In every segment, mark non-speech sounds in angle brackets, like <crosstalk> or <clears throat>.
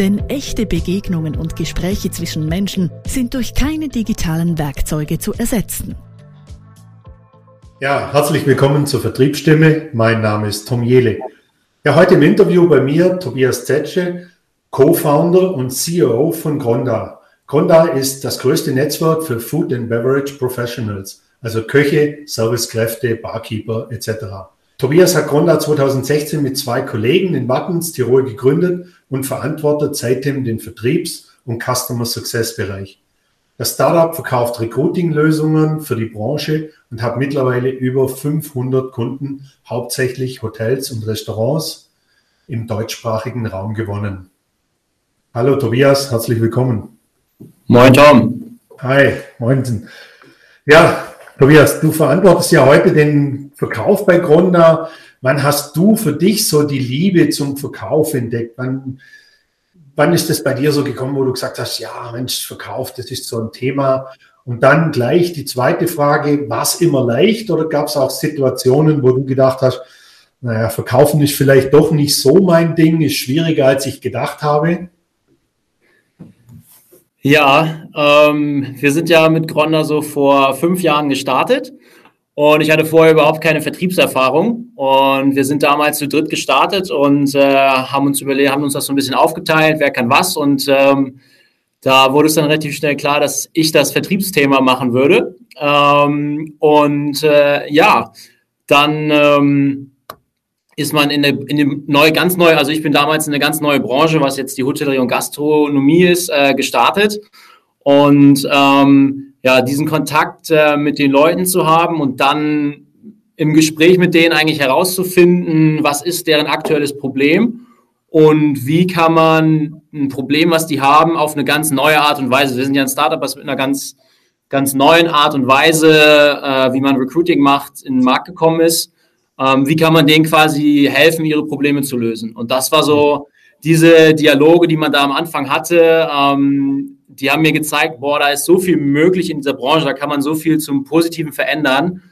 Denn echte Begegnungen und Gespräche zwischen Menschen sind durch keine digitalen Werkzeuge zu ersetzen. Ja, herzlich willkommen zur Vertriebsstimme. Mein Name ist Tom Jele. Ja, heute im Interview bei mir Tobias Zetsche, Co-Founder und CEO von Gronda. Gronda ist das größte Netzwerk für Food and Beverage Professionals, also Köche, Servicekräfte, Barkeeper etc. Tobias hat Gronda 2016 mit zwei Kollegen in Wattens, Tirol gegründet und verantwortet seitdem den Vertriebs- und Customer Success Bereich. Das Startup verkauft Recruiting-Lösungen für die Branche und hat mittlerweile über 500 Kunden, hauptsächlich Hotels und Restaurants im deutschsprachigen Raum gewonnen. Hallo Tobias, herzlich willkommen. Moin Tom. Hi, moin. Ja, Tobias, du verantwortest ja heute den Verkauf bei Gronda. Wann hast du für dich so die Liebe zum Verkauf entdeckt? Wann, wann ist das bei dir so gekommen, wo du gesagt hast, ja, Mensch, Verkauf, das ist so ein Thema? Und dann gleich die zweite Frage, war es immer leicht oder gab es auch Situationen, wo du gedacht hast, naja, verkaufen ist vielleicht doch nicht so mein Ding, ist schwieriger, als ich gedacht habe? Ja, ähm, wir sind ja mit Gronda so vor fünf Jahren gestartet und ich hatte vorher überhaupt keine Vertriebserfahrung. Und wir sind damals zu dritt gestartet und äh, haben uns überlegt, haben uns das so ein bisschen aufgeteilt, wer kann was. Und ähm, da wurde es dann relativ schnell klar, dass ich das Vertriebsthema machen würde. Ähm, und äh, ja, dann ähm, ist man in eine, in eine neue, ganz neue, also ich bin damals in eine ganz neue Branche, was jetzt die Hotellerie und Gastronomie ist, äh, gestartet. Und ähm, ja, diesen Kontakt äh, mit den Leuten zu haben und dann im Gespräch mit denen eigentlich herauszufinden, was ist deren aktuelles Problem und wie kann man ein Problem, was die haben, auf eine ganz neue Art und Weise. Wir sind ja ein Startup, was mit einer ganz, ganz neuen Art und Weise, äh, wie man Recruiting macht, in den Markt gekommen ist. Ähm, wie kann man denen quasi helfen, ihre Probleme zu lösen? Und das war so diese Dialoge, die man da am Anfang hatte. Ähm, die haben mir gezeigt, boah, da ist so viel möglich in dieser Branche, da kann man so viel zum Positiven verändern.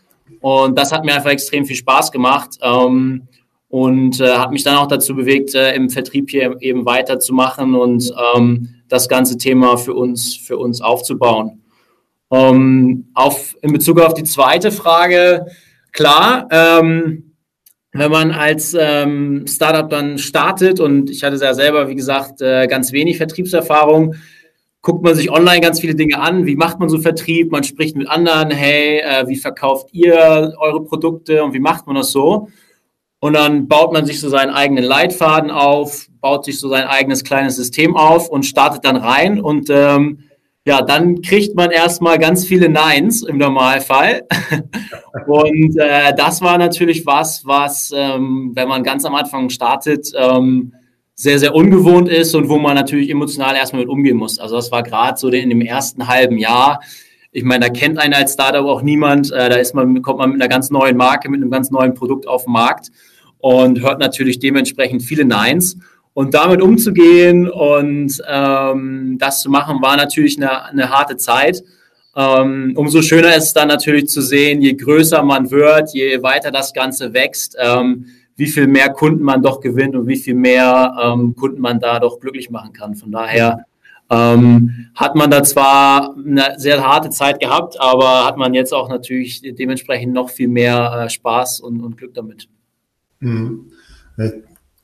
Und das hat mir einfach extrem viel Spaß gemacht ähm, und äh, hat mich dann auch dazu bewegt, äh, im Vertrieb hier eben weiterzumachen und ähm, das ganze Thema für uns, für uns aufzubauen. Ähm, auf, in Bezug auf die zweite Frage, klar, ähm, wenn man als ähm, Startup dann startet und ich hatte ja selber, wie gesagt, äh, ganz wenig Vertriebserfahrung, guckt man sich online ganz viele Dinge an. Wie macht man so Vertrieb? Man spricht mit anderen. Hey, äh, wie verkauft ihr eure Produkte und wie macht man das so? Und dann baut man sich so seinen eigenen Leitfaden auf, baut sich so sein eigenes kleines System auf und startet dann rein. Und ähm, ja, dann kriegt man erstmal ganz viele Neins im Normalfall. <laughs> und äh, das war natürlich was, was, ähm, wenn man ganz am Anfang startet, ähm, sehr, sehr ungewohnt ist und wo man natürlich emotional erstmal mit umgehen muss. Also das war gerade so in dem ersten halben Jahr. Ich meine, da kennt einen als Startup auch niemand. Äh, da ist man, kommt man mit einer ganz neuen Marke, mit einem ganz neuen Produkt auf den Markt und hört natürlich dementsprechend viele Neins. Und damit umzugehen und ähm, das zu machen, war natürlich eine, eine harte Zeit. Ähm, umso schöner ist es dann natürlich zu sehen, je größer man wird, je weiter das Ganze wächst, ähm, wie viel mehr Kunden man doch gewinnt und wie viel mehr ähm, Kunden man da doch glücklich machen kann. Von daher ähm, hat man da zwar eine sehr harte Zeit gehabt, aber hat man jetzt auch natürlich dementsprechend noch viel mehr äh, Spaß und, und, Glück damit. Mhm.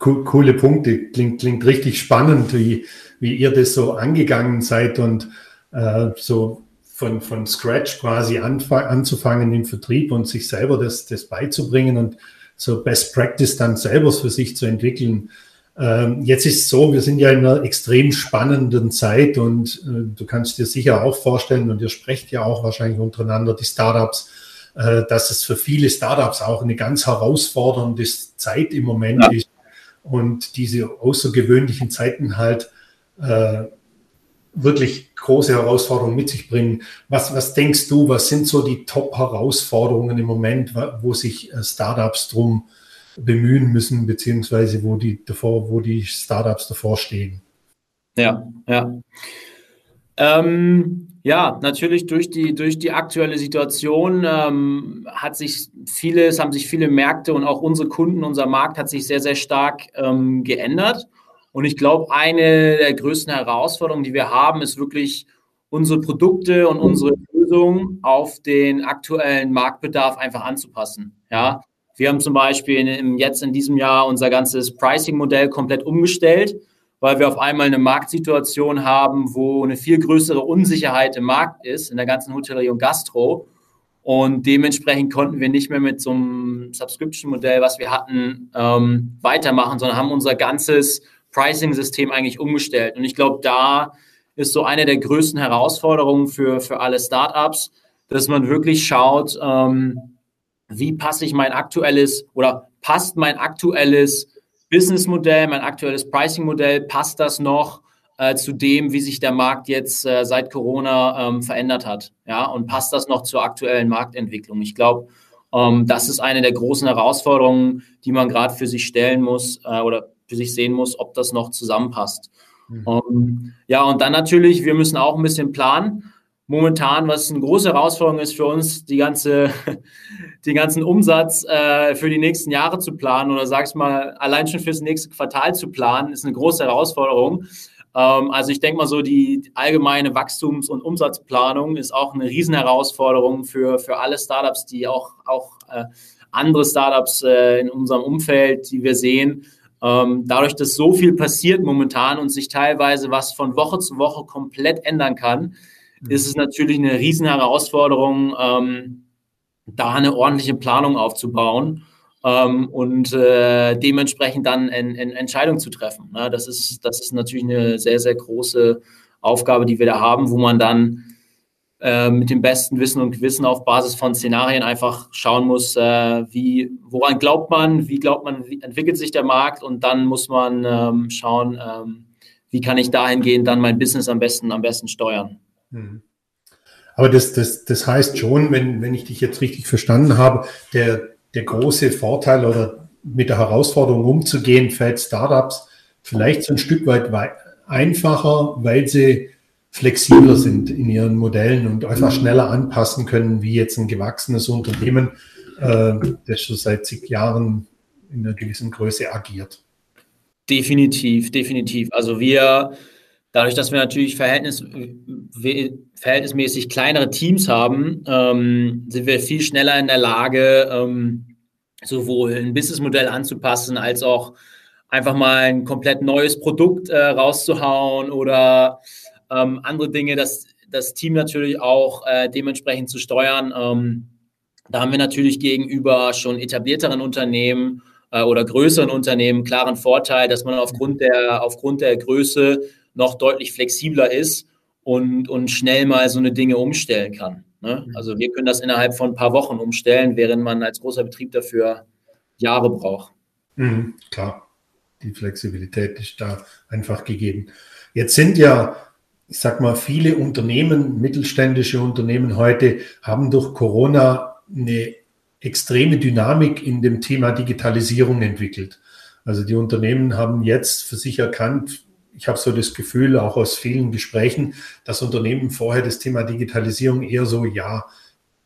Coole Punkte, klingt, klingt richtig spannend, wie, wie ihr das so angegangen seid und äh, so von, von Scratch quasi anzufangen im Vertrieb und sich selber das, das beizubringen und so Best Practice dann selber für sich zu entwickeln. Ähm, jetzt ist es so, wir sind ja in einer extrem spannenden Zeit und äh, du kannst dir sicher auch vorstellen und ihr sprecht ja auch wahrscheinlich untereinander, die Startups, äh, dass es für viele Startups auch eine ganz herausfordernde Zeit im Moment ja. ist und diese außergewöhnlichen Zeiten halt äh, wirklich große Herausforderungen mit sich bringen. Was, was denkst du, was sind so die Top-Herausforderungen im Moment, wo sich äh, Startups drum bemühen müssen, beziehungsweise wo die davor, wo die Startups davor stehen? Ja, ja. Ähm, ja, natürlich durch die, durch die aktuelle Situation ähm, hat sich vieles, haben sich viele Märkte und auch unsere Kunden, unser Markt hat sich sehr, sehr stark ähm, geändert. Und ich glaube, eine der größten Herausforderungen, die wir haben, ist wirklich unsere Produkte und unsere Lösungen auf den aktuellen Marktbedarf einfach anzupassen. Ja, wir haben zum Beispiel in, jetzt in diesem Jahr unser ganzes Pricing-Modell komplett umgestellt, weil wir auf einmal eine Marktsituation haben, wo eine viel größere Unsicherheit im Markt ist, in der ganzen Hotellerie und Gastro. Und dementsprechend konnten wir nicht mehr mit so einem Subscription-Modell, was wir hatten, ähm, weitermachen, sondern haben unser ganzes Pricing-System eigentlich umgestellt. Und ich glaube, da ist so eine der größten Herausforderungen für, für alle Startups, dass man wirklich schaut, ähm, wie passe ich mein aktuelles oder passt mein aktuelles Businessmodell, mein aktuelles Pricing-Modell, passt das noch äh, zu dem, wie sich der Markt jetzt äh, seit Corona ähm, verändert hat? Ja, und passt das noch zur aktuellen Marktentwicklung? Ich glaube, ähm, das ist eine der großen Herausforderungen, die man gerade für sich stellen muss äh, oder für sich sehen muss, ob das noch zusammenpasst. Mhm. Um, ähm, ja, und dann natürlich, wir müssen auch ein bisschen planen. Momentan, was eine große Herausforderung ist für uns, die ganze, <laughs> den ganzen Umsatz äh, für die nächsten Jahre zu planen oder sag ich mal, allein schon fürs nächste Quartal zu planen, ist eine große Herausforderung. Ähm, also ich denke mal so, die allgemeine Wachstums- und Umsatzplanung ist auch eine Riesenherausforderung für, für alle Startups, die auch, auch äh, andere Startups äh, in unserem Umfeld, die wir sehen, ähm, dadurch, dass so viel passiert momentan und sich teilweise was von Woche zu Woche komplett ändern kann. Ist es natürlich eine riesen Herausforderung, ähm, da eine ordentliche Planung aufzubauen ähm, und äh, dementsprechend dann eine Entscheidung zu treffen. Ne? Das, ist, das ist natürlich eine sehr, sehr große Aufgabe, die wir da haben, wo man dann äh, mit dem besten Wissen und Gewissen auf Basis von Szenarien einfach schauen muss, äh, wie, woran glaubt man, wie glaubt man, wie entwickelt sich der Markt und dann muss man ähm, schauen, ähm, wie kann ich dahingehend dann mein Business am besten, am besten steuern. Mhm. Aber das, das, das heißt schon, wenn, wenn ich dich jetzt richtig verstanden habe, der, der große Vorteil oder mit der Herausforderung umzugehen, fällt Startups vielleicht so ein Stück weit einfacher, weil sie flexibler sind in ihren Modellen und einfach schneller anpassen können, wie jetzt ein gewachsenes Unternehmen, äh, das schon seit zig Jahren in einer gewissen Größe agiert. Definitiv, definitiv. Also wir, dadurch, dass wir natürlich Verhältnis, verhältnismäßig kleinere Teams haben, ähm, sind wir viel schneller in der Lage, ähm, sowohl ein Businessmodell anzupassen, als auch einfach mal ein komplett neues Produkt äh, rauszuhauen oder ähm, andere Dinge, das, das Team natürlich auch äh, dementsprechend zu steuern. Ähm, da haben wir natürlich gegenüber schon etablierteren Unternehmen äh, oder größeren Unternehmen klaren Vorteil, dass man aufgrund der, aufgrund der Größe noch deutlich flexibler ist und, und schnell mal so eine Dinge umstellen kann. Ne? Mhm. Also wir können das innerhalb von ein paar Wochen umstellen, während man als großer Betrieb dafür Jahre braucht. Mhm, klar, die Flexibilität ist da einfach gegeben. Jetzt sind ja ich sag mal, viele Unternehmen, mittelständische Unternehmen heute haben durch Corona eine extreme Dynamik in dem Thema Digitalisierung entwickelt. Also die Unternehmen haben jetzt für sich erkannt, ich habe so das Gefühl, auch aus vielen Gesprächen, dass Unternehmen vorher das Thema Digitalisierung eher so, ja,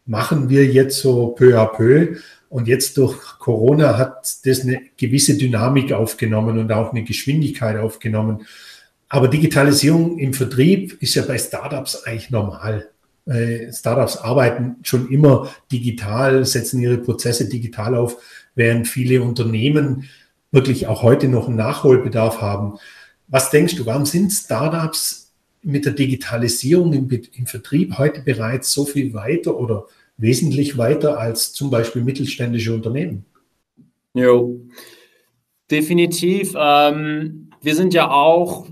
machen wir jetzt so peu à peu. Und jetzt durch Corona hat das eine gewisse Dynamik aufgenommen und auch eine Geschwindigkeit aufgenommen. Aber Digitalisierung im Vertrieb ist ja bei Startups eigentlich normal. Äh, Startups arbeiten schon immer digital, setzen ihre Prozesse digital auf, während viele Unternehmen wirklich auch heute noch einen Nachholbedarf haben. Was denkst du, warum sind Startups mit der Digitalisierung im, im Vertrieb heute bereits so viel weiter oder wesentlich weiter als zum Beispiel mittelständische Unternehmen? Jo, definitiv. Ähm wir sind ja auch,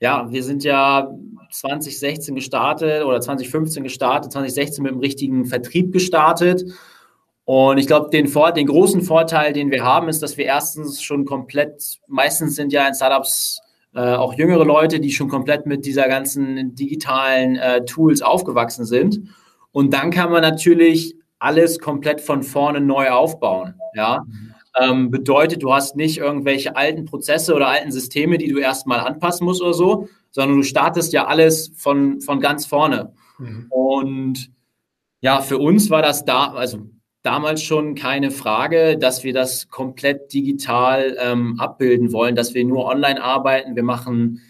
ja, wir sind ja 2016 gestartet oder 2015 gestartet, 2016 mit dem richtigen Vertrieb gestartet. Und ich glaube, den, den großen Vorteil, den wir haben, ist, dass wir erstens schon komplett, meistens sind ja in Startups äh, auch jüngere Leute, die schon komplett mit dieser ganzen digitalen äh, Tools aufgewachsen sind. Und dann kann man natürlich alles komplett von vorne neu aufbauen. Ja. Ähm, bedeutet, du hast nicht irgendwelche alten Prozesse oder alten Systeme, die du erstmal anpassen musst oder so, sondern du startest ja alles von, von ganz vorne. Mhm. Und ja, für uns war das da, also damals schon keine Frage, dass wir das komplett digital ähm, abbilden wollen, dass wir nur online arbeiten. Wir machen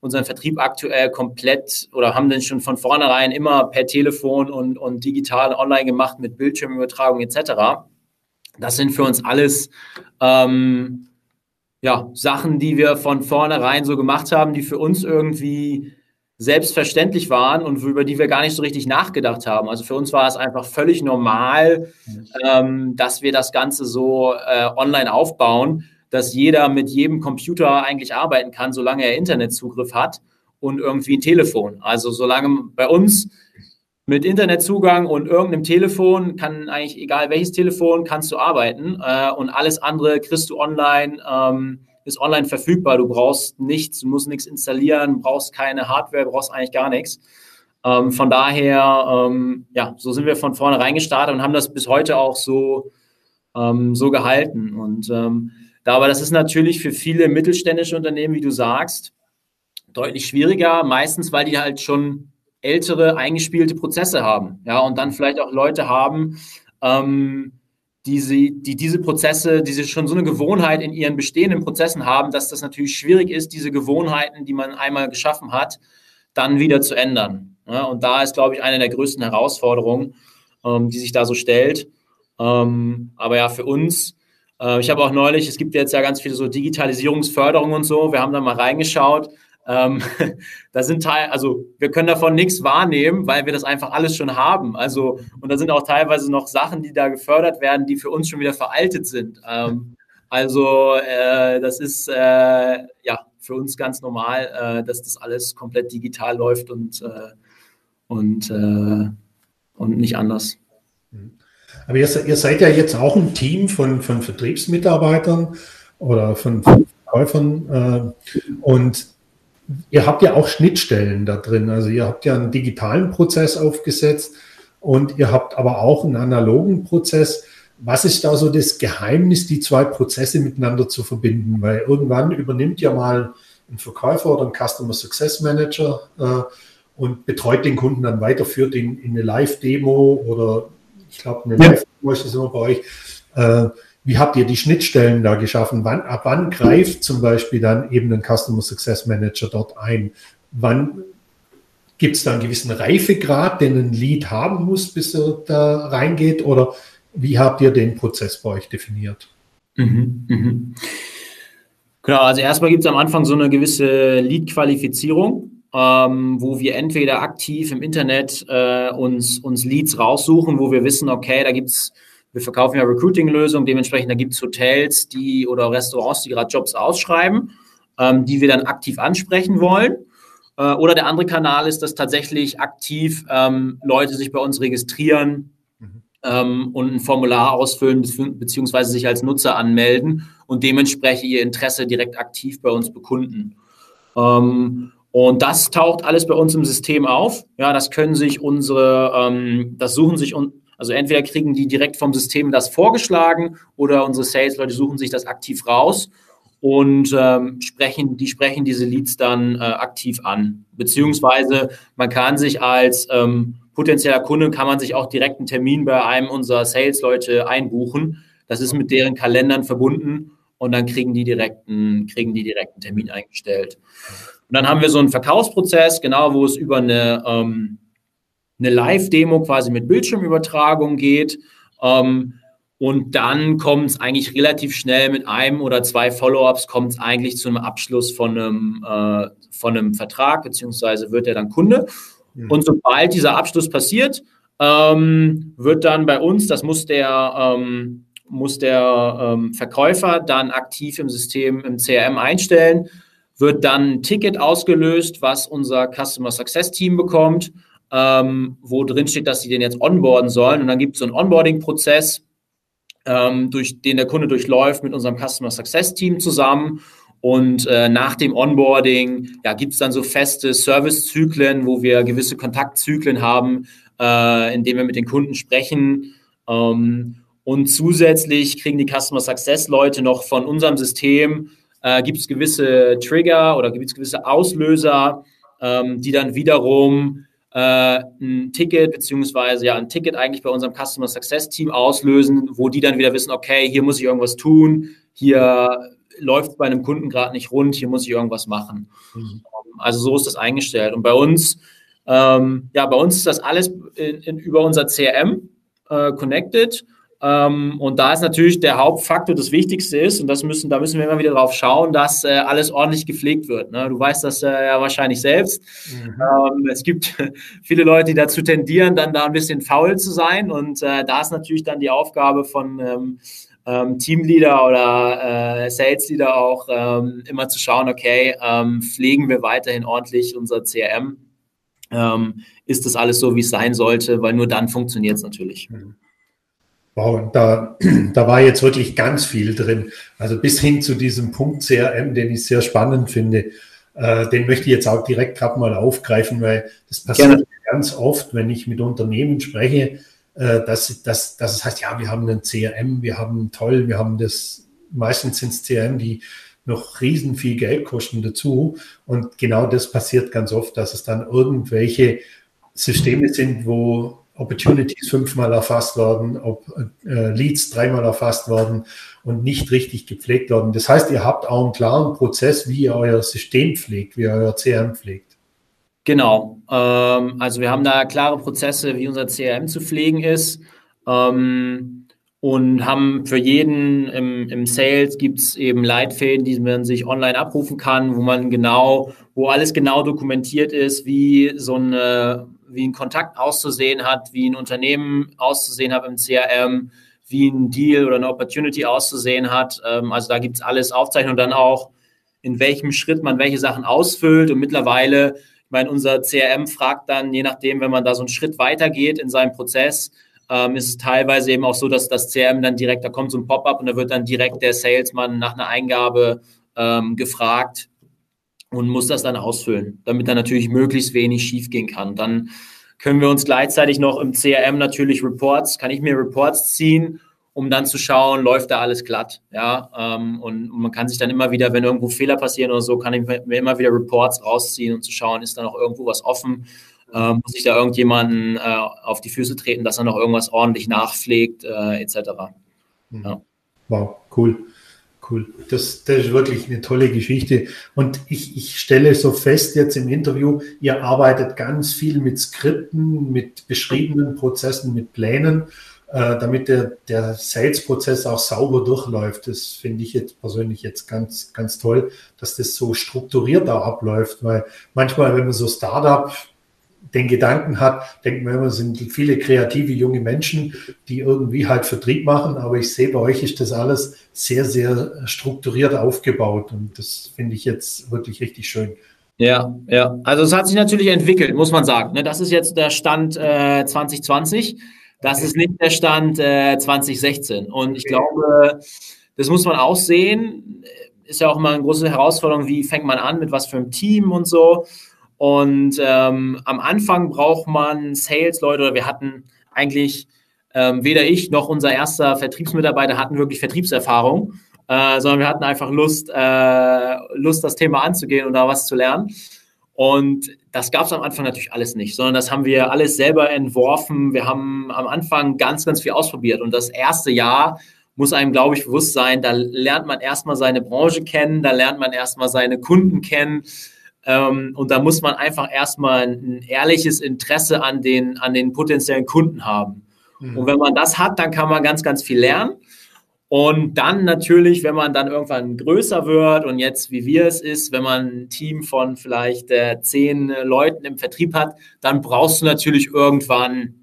unseren Vertrieb aktuell komplett oder haben den schon von vornherein immer per Telefon und, und digital online gemacht mit Bildschirmübertragung etc. Das sind für uns alles ähm, ja, Sachen, die wir von vornherein so gemacht haben, die für uns irgendwie selbstverständlich waren und über die wir gar nicht so richtig nachgedacht haben. Also für uns war es einfach völlig normal, ähm, dass wir das Ganze so äh, online aufbauen, dass jeder mit jedem Computer eigentlich arbeiten kann, solange er Internetzugriff hat und irgendwie ein Telefon. Also solange bei uns mit Internetzugang und irgendeinem Telefon kann eigentlich egal welches Telefon kannst du arbeiten äh, und alles andere kriegst du online. Ähm, ist online verfügbar. Du brauchst nichts, du musst nichts installieren, brauchst keine Hardware, brauchst eigentlich gar nichts. Ähm, von daher, ähm, ja, so sind wir von vornherein gestartet und haben das bis heute auch so, ähm, so gehalten. Und ähm, da, aber das ist natürlich für viele mittelständische Unternehmen, wie du sagst, deutlich schwieriger, meistens weil die halt schon ältere, eingespielte Prozesse haben. Ja, und dann vielleicht auch Leute haben, ähm, die, sie, die diese Prozesse, die sie schon so eine Gewohnheit in ihren bestehenden Prozessen haben, dass das natürlich schwierig ist, diese Gewohnheiten, die man einmal geschaffen hat, dann wieder zu ändern. Ja, und da ist, glaube ich, eine der größten Herausforderungen, ähm, die sich da so stellt. Ähm, aber ja, für uns, äh, ich habe auch neulich, es gibt jetzt ja ganz viele so Digitalisierungsförderungen und so, wir haben da mal reingeschaut. Ähm, <laughs> da sind Teil, also wir können davon nichts wahrnehmen, weil wir das einfach alles schon haben. Also, und da sind auch teilweise noch Sachen, die da gefördert werden, die für uns schon wieder veraltet sind. Ähm, also, äh, das ist äh, ja für uns ganz normal, äh, dass das alles komplett digital läuft und, äh, und, äh, und nicht anders. Aber ihr, ihr, seid ja jetzt auch ein Team von, von Vertriebsmitarbeitern oder von Verkäufern äh, und ihr habt ja auch Schnittstellen da drin. Also ihr habt ja einen digitalen Prozess aufgesetzt und ihr habt aber auch einen analogen Prozess. Was ist da so das Geheimnis, die zwei Prozesse miteinander zu verbinden? Weil irgendwann übernimmt ja mal ein Verkäufer oder ein Customer Success Manager äh, und betreut den Kunden dann weiter, führt ihn in eine Live-Demo oder ich glaube, eine ja. Live-Demo ist das immer bei euch. Äh, wie habt ihr die Schnittstellen da geschaffen? Wann, ab wann greift zum Beispiel dann eben ein Customer Success Manager dort ein? Wann gibt es da einen gewissen Reifegrad, den ein Lead haben muss, bis er da reingeht? Oder wie habt ihr den Prozess bei euch definiert? Mhm, mhm. Genau, also erstmal gibt es am Anfang so eine gewisse Lead-Qualifizierung, ähm, wo wir entweder aktiv im Internet äh, uns, uns Leads raussuchen, wo wir wissen, okay, da gibt es wir verkaufen ja Recruiting-Lösungen, dementsprechend da gibt es Hotels, die oder Restaurants, die gerade Jobs ausschreiben, ähm, die wir dann aktiv ansprechen wollen. Äh, oder der andere Kanal ist, dass tatsächlich aktiv ähm, Leute sich bei uns registrieren mhm. ähm, und ein Formular ausfüllen beziehungsweise sich als Nutzer anmelden und dementsprechend ihr Interesse direkt aktiv bei uns bekunden. Ähm, und das taucht alles bei uns im System auf. Ja, das können sich unsere, ähm, das suchen sich un also entweder kriegen die direkt vom System das vorgeschlagen oder unsere Sales-Leute suchen sich das aktiv raus und ähm, sprechen, die sprechen diese Leads dann äh, aktiv an. Beziehungsweise man kann sich als ähm, potenzieller Kunde, kann man sich auch direkt einen Termin bei einem unserer Sales-Leute einbuchen. Das ist mit deren Kalendern verbunden und dann kriegen die direkten, kriegen die direkten Termin eingestellt. Und dann haben wir so einen Verkaufsprozess, genau, wo es über eine ähm, eine Live-Demo quasi mit Bildschirmübertragung geht. Ähm, und dann kommt es eigentlich relativ schnell mit einem oder zwei Follow-ups, kommt es eigentlich zu einem Abschluss von einem, äh, von einem Vertrag, beziehungsweise wird er dann Kunde. Mhm. Und sobald dieser Abschluss passiert, ähm, wird dann bei uns, das muss der, ähm, muss der ähm, Verkäufer dann aktiv im System, im CRM einstellen, wird dann ein Ticket ausgelöst, was unser Customer Success Team bekommt ähm, wo drin steht, dass sie den jetzt onboarden sollen. Und dann gibt es so einen Onboarding-Prozess, ähm, durch den der Kunde durchläuft mit unserem Customer Success Team zusammen. Und äh, nach dem Onboarding ja, gibt es dann so feste Servicezyklen, wo wir gewisse Kontaktzyklen haben, äh, in denen wir mit den Kunden sprechen. Ähm, und zusätzlich kriegen die Customer Success Leute noch von unserem System, äh, gibt es gewisse Trigger oder gibt es gewisse Auslöser, ähm, die dann wiederum äh, ein Ticket beziehungsweise ja ein Ticket eigentlich bei unserem Customer Success Team auslösen, wo die dann wieder wissen, okay, hier muss ich irgendwas tun, hier läuft bei einem Kunden gerade nicht rund, hier muss ich irgendwas machen. Mhm. Also so ist das eingestellt. Und bei uns, ähm, ja, bei uns ist das alles in, in, über unser CRM äh, connected. Ähm, und da ist natürlich der Hauptfaktor das Wichtigste ist, und das müssen, da müssen wir immer wieder drauf schauen, dass äh, alles ordentlich gepflegt wird. Ne? Du weißt das äh, ja wahrscheinlich selbst. Mhm. Ähm, es gibt <laughs> viele Leute, die dazu tendieren, dann da ein bisschen faul zu sein. Und äh, da ist natürlich dann die Aufgabe von ähm, ähm Teamleader oder äh, Sales Leader auch ähm, immer zu schauen, okay, ähm, pflegen wir weiterhin ordentlich unser CRM? ist das alles so, wie es sein sollte? Weil nur dann funktioniert es natürlich. Mhm. Wow, da, <clears throat> da war jetzt wirklich ganz viel drin. Also bis hin zu diesem Punkt CRM, den ich sehr spannend finde. Äh, den möchte ich jetzt auch direkt gerade mal aufgreifen, weil das passiert Gerne. ganz oft, wenn ich mit Unternehmen spreche, äh, dass, dass, dass es heißt, ja, wir haben ein CRM, wir haben toll, wir haben das, meistens sind es CRM, die noch riesen viel Geld kosten dazu. Und genau das passiert ganz oft, dass es dann irgendwelche Systeme sind, wo Opportunities fünfmal erfasst werden, ob äh, Leads dreimal erfasst werden und nicht richtig gepflegt werden. Das heißt, ihr habt auch einen klaren Prozess, wie ihr euer System pflegt, wie ihr euer CRM pflegt. Genau. Ähm, also wir haben da klare Prozesse, wie unser CRM zu pflegen ist. Ähm, und haben für jeden im, im Sales gibt es eben Leitfäden, die man sich online abrufen kann, wo man genau, wo alles genau dokumentiert ist, wie so eine wie ein Kontakt auszusehen hat, wie ein Unternehmen auszusehen hat im CRM, wie ein Deal oder eine Opportunity auszusehen hat. Ähm, also da gibt es alles Aufzeichnung und dann auch, in welchem Schritt man welche Sachen ausfüllt. Und mittlerweile, ich meine, unser CRM fragt dann, je nachdem, wenn man da so einen Schritt weitergeht in seinem Prozess, ähm, ist es teilweise eben auch so, dass das CRM dann direkt, da kommt so ein Pop-up und da wird dann direkt der Salesman nach einer Eingabe ähm, gefragt, und muss das dann ausfüllen, damit dann natürlich möglichst wenig schiefgehen kann. Dann können wir uns gleichzeitig noch im CRM natürlich Reports, kann ich mir Reports ziehen, um dann zu schauen, läuft da alles glatt, ja, ähm, und, man kann sich dann immer wieder, wenn irgendwo Fehler passieren oder so, kann ich mir immer wieder Reports rausziehen und zu schauen, ist da noch irgendwo was offen, ähm, muss ich da irgendjemanden äh, auf die Füße treten, dass er noch irgendwas ordentlich nachpflegt, äh, etc. Mhm. Ja. Wow, cool. Cool. Das, das ist wirklich eine tolle Geschichte. Und ich, ich stelle so fest jetzt im Interview, ihr arbeitet ganz viel mit Skripten, mit beschriebenen Prozessen, mit Plänen, äh, damit der, der Sales-Prozess auch sauber durchläuft. Das finde ich jetzt persönlich jetzt ganz, ganz toll, dass das so strukturiert da abläuft, weil manchmal, wenn man so Startup den Gedanken hat, denkt man immer, es sind viele kreative junge Menschen, die irgendwie halt Vertrieb machen, aber ich sehe, bei euch ist das alles sehr, sehr strukturiert aufgebaut und das finde ich jetzt wirklich richtig schön. Ja, ja. Also es hat sich natürlich entwickelt, muss man sagen. Ne? Das ist jetzt der Stand äh, 2020. Das ist nicht der Stand äh, 2016. Und ich glaube, das muss man auch sehen. Ist ja auch immer eine große Herausforderung, wie fängt man an, mit was für einem Team und so. Und ähm, am Anfang braucht man Sales-Leute, oder wir hatten eigentlich ähm, weder ich noch unser erster Vertriebsmitarbeiter hatten wirklich Vertriebserfahrung, äh, sondern wir hatten einfach Lust, äh, Lust, das Thema anzugehen und da was zu lernen. Und das gab es am Anfang natürlich alles nicht, sondern das haben wir alles selber entworfen. Wir haben am Anfang ganz, ganz viel ausprobiert. Und das erste Jahr muss einem, glaube ich, bewusst sein, da lernt man erstmal seine Branche kennen, da lernt man erstmal seine Kunden kennen. Ähm, und da muss man einfach erstmal ein ehrliches Interesse an den, an den potenziellen Kunden haben. Mhm. Und wenn man das hat, dann kann man ganz, ganz viel lernen. Und dann natürlich, wenn man dann irgendwann größer wird und jetzt, wie wir es ist, wenn man ein Team von vielleicht äh, zehn Leuten im Vertrieb hat, dann brauchst du natürlich irgendwann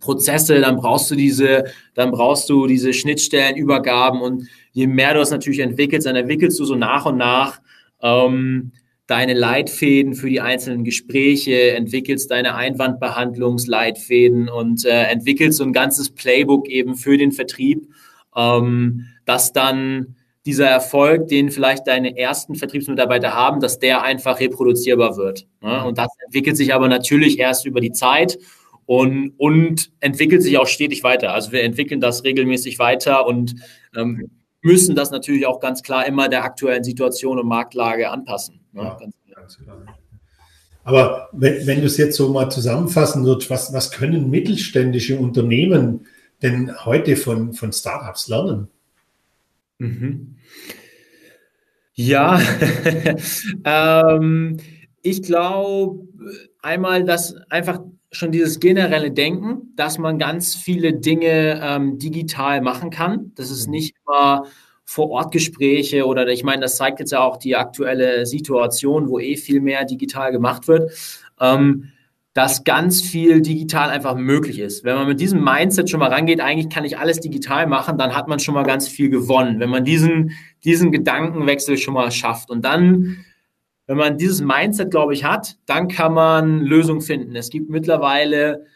Prozesse, dann brauchst du diese, dann brauchst du diese Schnittstellenübergaben und je mehr du es natürlich entwickelst, dann entwickelst du so nach und nach ähm, deine Leitfäden für die einzelnen Gespräche, entwickelst deine Einwandbehandlungsleitfäden und äh, entwickelst so ein ganzes Playbook eben für den Vertrieb, ähm, das dann dieser Erfolg, den vielleicht deine ersten Vertriebsmitarbeiter haben, dass der einfach reproduzierbar wird. Ne? Und das entwickelt sich aber natürlich erst über die Zeit und, und entwickelt sich auch stetig weiter. Also wir entwickeln das regelmäßig weiter und ähm, müssen das natürlich auch ganz klar immer der aktuellen Situation und Marktlage anpassen. Ja, ganz klar. Aber wenn, wenn du es jetzt so mal zusammenfassen würdest, was, was können mittelständische Unternehmen denn heute von, von Startups lernen? Mhm. Ja, <laughs> ähm, ich glaube einmal, dass einfach schon dieses generelle Denken, dass man ganz viele Dinge ähm, digital machen kann. Das ist mhm. nicht immer vor-Ort-Gespräche oder ich meine, das zeigt jetzt ja auch die aktuelle Situation, wo eh viel mehr digital gemacht wird, ähm, dass ganz viel digital einfach möglich ist. Wenn man mit diesem Mindset schon mal rangeht, eigentlich kann ich alles digital machen, dann hat man schon mal ganz viel gewonnen, wenn man diesen, diesen Gedankenwechsel schon mal schafft. Und dann, wenn man dieses Mindset, glaube ich, hat, dann kann man Lösungen finden. Es gibt mittlerweile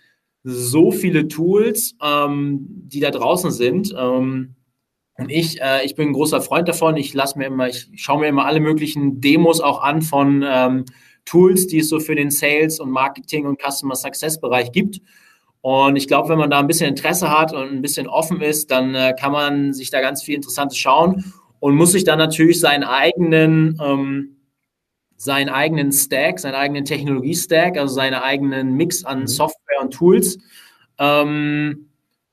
so viele Tools, ähm, die da draußen sind. Ähm, und ich, äh, ich bin ein großer Freund davon. Ich lasse mir immer, ich schaue mir immer alle möglichen Demos auch an von ähm, Tools, die es so für den Sales und Marketing und Customer Success Bereich gibt. Und ich glaube, wenn man da ein bisschen Interesse hat und ein bisschen offen ist, dann äh, kann man sich da ganz viel Interessantes schauen und muss sich dann natürlich seinen eigenen, ähm, seinen eigenen Stack, seinen eigenen Technologie-Stack, also seinen eigenen Mix an mhm. Software und Tools ähm,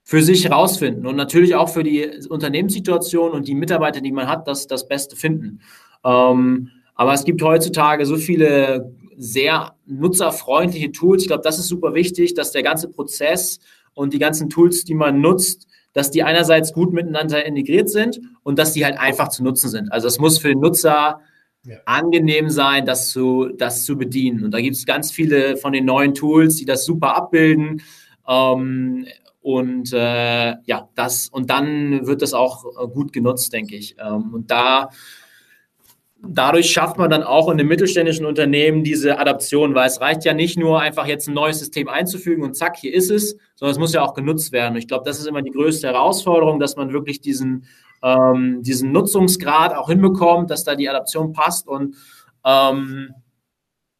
für sich herausfinden und natürlich auch für die Unternehmenssituation und die Mitarbeiter, die man hat, das, das Beste finden. Ähm, aber es gibt heutzutage so viele sehr nutzerfreundliche Tools. Ich glaube, das ist super wichtig, dass der ganze Prozess und die ganzen Tools, die man nutzt, dass die einerseits gut miteinander integriert sind und dass die halt einfach zu nutzen sind. Also es muss für den Nutzer ja. angenehm sein, das zu, das zu bedienen. Und da gibt es ganz viele von den neuen Tools, die das super abbilden. Ähm, und äh, ja, das, und dann wird das auch äh, gut genutzt, denke ich. Ähm, und da dadurch schafft man dann auch in einem mittelständischen Unternehmen diese Adaption, weil es reicht ja nicht nur einfach jetzt ein neues System einzufügen und zack, hier ist es, sondern es muss ja auch genutzt werden. Ich glaube, das ist immer die größte Herausforderung, dass man wirklich diesen, ähm, diesen Nutzungsgrad auch hinbekommt, dass da die Adaption passt und ähm,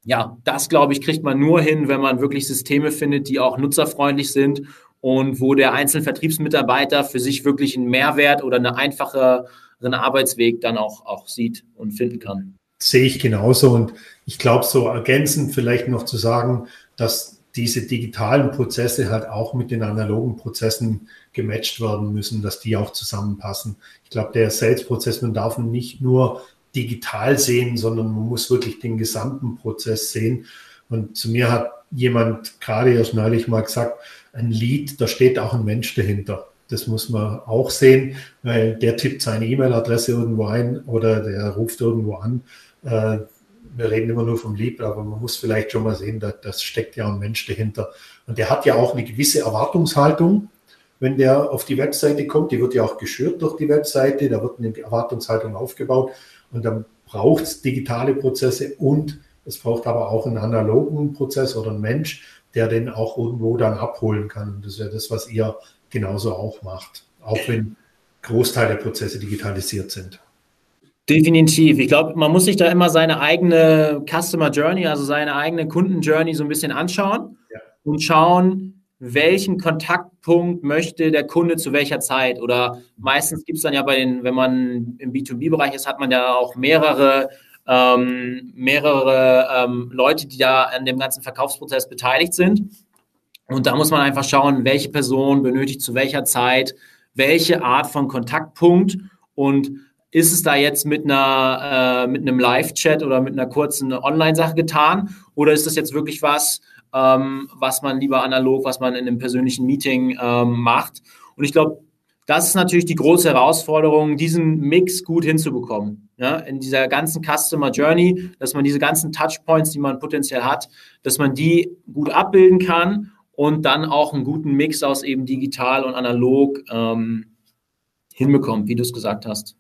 ja, das glaube ich, kriegt man nur hin, wenn man wirklich Systeme findet, die auch nutzerfreundlich sind und wo der einzelne Vertriebsmitarbeiter für sich wirklich einen Mehrwert oder eine einfache Arbeitsweg dann auch, auch sieht und finden kann. Sehe ich genauso und ich glaube, so ergänzend vielleicht noch zu sagen, dass diese digitalen Prozesse halt auch mit den analogen Prozessen gematcht werden müssen, dass die auch zusammenpassen. Ich glaube, der Sales-Prozess, man darf ihn nicht nur digital sehen, sondern man muss wirklich den gesamten Prozess sehen. Und zu mir hat jemand gerade erst neulich mal gesagt, ein Lied, da steht auch ein Mensch dahinter. Das muss man auch sehen, weil der tippt seine E-Mail-Adresse irgendwo ein oder der ruft irgendwo an. Äh, wir reden immer nur vom Lied, aber man muss vielleicht schon mal sehen, dass das steckt ja ein Mensch dahinter. Und der hat ja auch eine gewisse Erwartungshaltung, wenn der auf die Webseite kommt. Die wird ja auch geschürt durch die Webseite, da wird eine Erwartungshaltung aufgebaut und dann braucht es digitale Prozesse und es braucht aber auch einen analogen Prozess oder einen Mensch, der den auch irgendwo dann abholen kann. Das ist ja das, was ihr genauso auch macht, auch wenn Großteil der Prozesse digitalisiert sind. Definitiv. Ich glaube, man muss sich da immer seine eigene Customer Journey, also seine eigene Kunden Journey so ein bisschen anschauen ja. und schauen, welchen Kontaktpunkt möchte der Kunde zu welcher Zeit. Oder meistens gibt es dann ja bei den, wenn man im B2B-Bereich ist, hat man ja auch mehrere ähm, mehrere ähm, Leute, die da an dem ganzen Verkaufsprozess beteiligt sind. Und da muss man einfach schauen, welche Person benötigt zu welcher Zeit welche Art von Kontaktpunkt und ist es da jetzt mit einer äh, mit einem Live-Chat oder mit einer kurzen Online-Sache getan oder ist das jetzt wirklich was, ähm, was man lieber analog, was man in einem persönlichen Meeting ähm, macht? Und ich glaube, das ist natürlich die große Herausforderung, diesen Mix gut hinzubekommen. Ja, in dieser ganzen Customer Journey, dass man diese ganzen Touchpoints, die man potenziell hat, dass man die gut abbilden kann und dann auch einen guten Mix aus eben digital und analog ähm, hinbekommt, wie du es gesagt hast.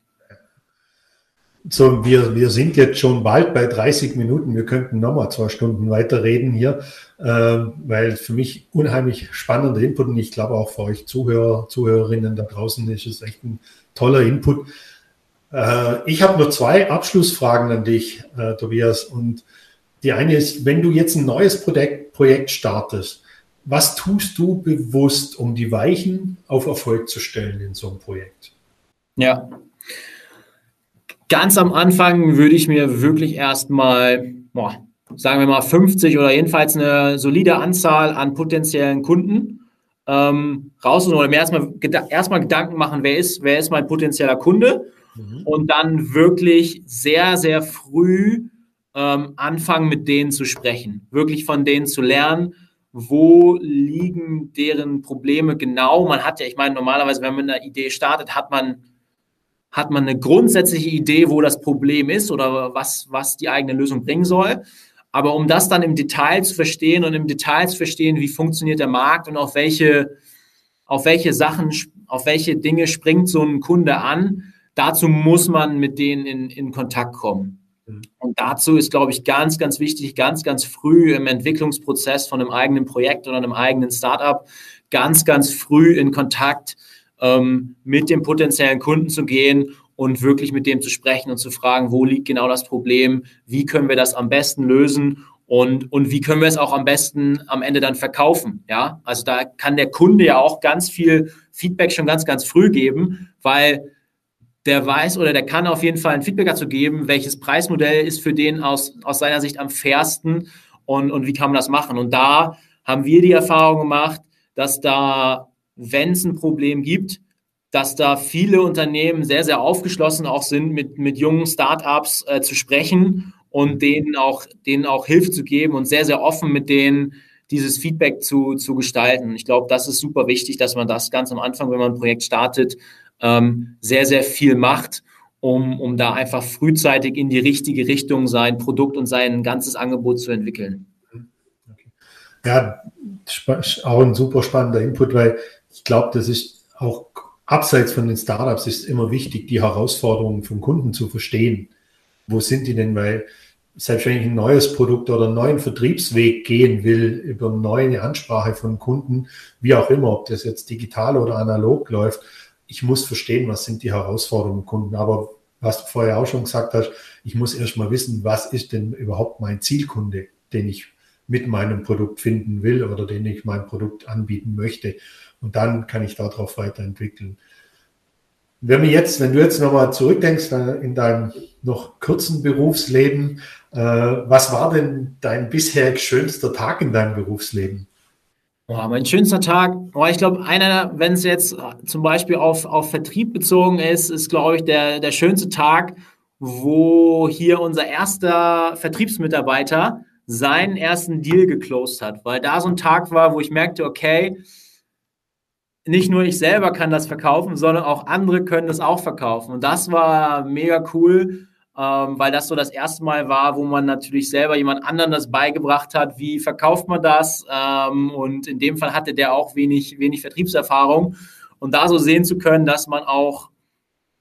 So, wir, wir sind jetzt schon bald bei 30 Minuten. Wir könnten nochmal zwei Stunden weiterreden hier, äh, weil für mich unheimlich spannender Input und ich glaube auch für euch Zuhörer, Zuhörerinnen da draußen ist es echt ein toller Input. Äh, ich habe nur zwei Abschlussfragen an dich, äh, Tobias. Und die eine ist, wenn du jetzt ein neues Projekt, Projekt startest, was tust du bewusst, um die Weichen auf Erfolg zu stellen in so einem Projekt? Ja. Ganz am Anfang würde ich mir wirklich erstmal, sagen wir mal 50 oder jedenfalls eine solide Anzahl an potenziellen Kunden ähm, raussuchen oder mir erstmal, erstmal Gedanken machen, wer ist, wer ist mein potenzieller Kunde mhm. und dann wirklich sehr, sehr früh ähm, anfangen, mit denen zu sprechen, wirklich von denen zu lernen, wo liegen deren Probleme genau. Man hat ja, ich meine, normalerweise, wenn man eine Idee startet, hat man, hat man eine grundsätzliche Idee, wo das Problem ist oder was, was die eigene Lösung bringen soll. Aber um das dann im Detail zu verstehen und im Detail zu verstehen, wie funktioniert der Markt und auf welche, auf welche Sachen, auf welche Dinge springt so ein Kunde an, dazu muss man mit denen in, in Kontakt kommen. Mhm. Und dazu ist, glaube ich, ganz, ganz wichtig, ganz, ganz früh im Entwicklungsprozess von einem eigenen Projekt oder einem eigenen Startup, ganz, ganz früh in Kontakt ähm, mit dem potenziellen Kunden zu gehen und wirklich mit dem zu sprechen und zu fragen, wo liegt genau das Problem, wie können wir das am besten lösen und, und wie können wir es auch am besten am Ende dann verkaufen. Ja, also da kann der Kunde ja auch ganz viel Feedback schon ganz, ganz früh geben, weil der weiß oder der kann auf jeden Fall ein Feedback dazu geben, welches Preismodell ist für den aus, aus seiner Sicht am fairsten und, und wie kann man das machen. Und da haben wir die Erfahrung gemacht, dass da, wenn es ein Problem gibt, dass da viele Unternehmen sehr, sehr aufgeschlossen auch sind, mit, mit jungen Startups äh, zu sprechen und denen auch, denen auch Hilfe zu geben und sehr, sehr offen mit denen dieses Feedback zu, zu gestalten. Ich glaube, das ist super wichtig, dass man das ganz am Anfang, wenn man ein Projekt startet, ähm, sehr, sehr viel macht, um, um da einfach frühzeitig in die richtige Richtung sein Produkt und sein ganzes Angebot zu entwickeln. Ja, auch ein super spannender Input, weil ich glaube, das ist auch abseits von den Startups ist immer wichtig, die Herausforderungen vom Kunden zu verstehen. Wo sind die denn? Weil selbst wenn ich ein neues Produkt oder einen neuen Vertriebsweg gehen will, über eine neue Ansprache von Kunden, wie auch immer, ob das jetzt digital oder analog läuft, ich muss verstehen, was sind die Herausforderungen Kunden. Aber was du vorher auch schon gesagt hast, ich muss erst mal wissen, was ist denn überhaupt mein Zielkunde, den ich mit meinem Produkt finden will oder den ich mein Produkt anbieten möchte. Und dann kann ich darauf weiterentwickeln. Wenn wir jetzt, wenn du jetzt nochmal zurückdenkst äh, in deinem noch kurzen Berufsleben, äh, was war denn dein bisher schönster Tag in deinem Berufsleben? Oh, mein schönster Tag, oh, ich glaube, einer, wenn es jetzt zum Beispiel auf, auf Vertrieb bezogen ist, ist, glaube ich, der, der schönste Tag, wo hier unser erster Vertriebsmitarbeiter seinen ersten Deal geclosed hat, weil da so ein Tag war, wo ich merkte, okay, nicht nur ich selber kann das verkaufen, sondern auch andere können das auch verkaufen. Und das war mega cool, ähm, weil das so das erste Mal war, wo man natürlich selber jemand anderen das beigebracht hat, wie verkauft man das. Ähm, und in dem Fall hatte der auch wenig, wenig Vertriebserfahrung. Und da so sehen zu können, dass man auch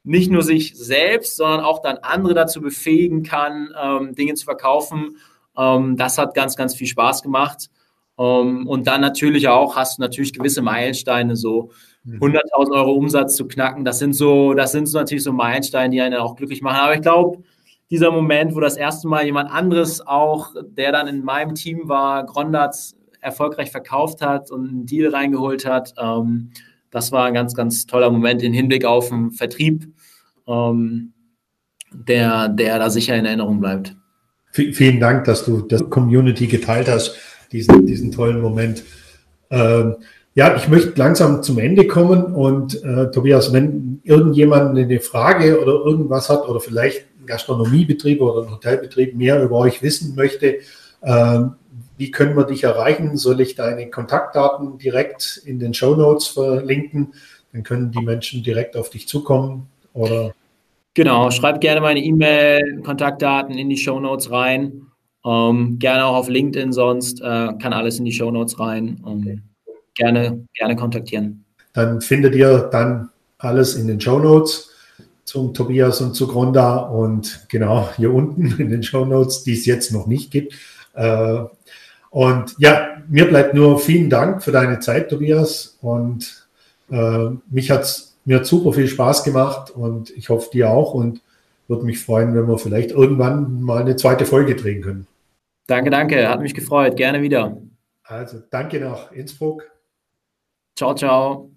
nicht nur sich selbst, sondern auch dann andere dazu befähigen kann, ähm, Dinge zu verkaufen. Ähm, das hat ganz, ganz viel Spaß gemacht. Um, ähm, und dann natürlich auch hast du natürlich gewisse Meilensteine, so 100.000 mhm. Euro Umsatz zu knacken. Das sind so, das sind so natürlich so Meilensteine, die einen auch glücklich machen. Aber ich glaube, dieser Moment, wo das erste Mal jemand anderes auch, der dann in meinem Team war, Grondats erfolgreich verkauft hat und einen Deal reingeholt hat, ähm, das war ein ganz, ganz toller Moment im Hinblick auf den Vertrieb, ähm, der, der da sicher in Erinnerung bleibt. Vielen Dank, dass du das Community geteilt hast diesen, diesen tollen Moment. Ähm, ja, ich möchte langsam zum Ende kommen und äh, Tobias, wenn irgendjemand eine Frage oder irgendwas hat oder vielleicht ein Gastronomiebetrieb oder ein Hotelbetrieb mehr über euch wissen möchte, äh, wie können wir dich erreichen? Soll ich deine Kontaktdaten direkt in den Show Notes verlinken? Dann können die Menschen direkt auf dich zukommen oder? Genau, schreib gerne meine E-Mail, Kontaktdaten in die Show Notes rein. Ähm, gerne auch auf LinkedIn sonst, äh, kann alles in die Show Notes rein. Ähm, gerne, gerne kontaktieren. Dann findet ihr dann alles in den Show Notes zum Tobias und zu Gronda und genau hier unten in den Show Notes, die es jetzt noch nicht gibt. Äh, und ja, mir bleibt nur vielen Dank für deine Zeit, Tobias. Und äh, mich hat es Mir hat super viel Spaß gemacht und ich hoffe dir auch und würde mich freuen, wenn wir vielleicht irgendwann mal eine zweite Folge drehen können. Danke, danke. Hat mich gefreut. Gerne wieder. Also danke nach Innsbruck. Ciao, ciao.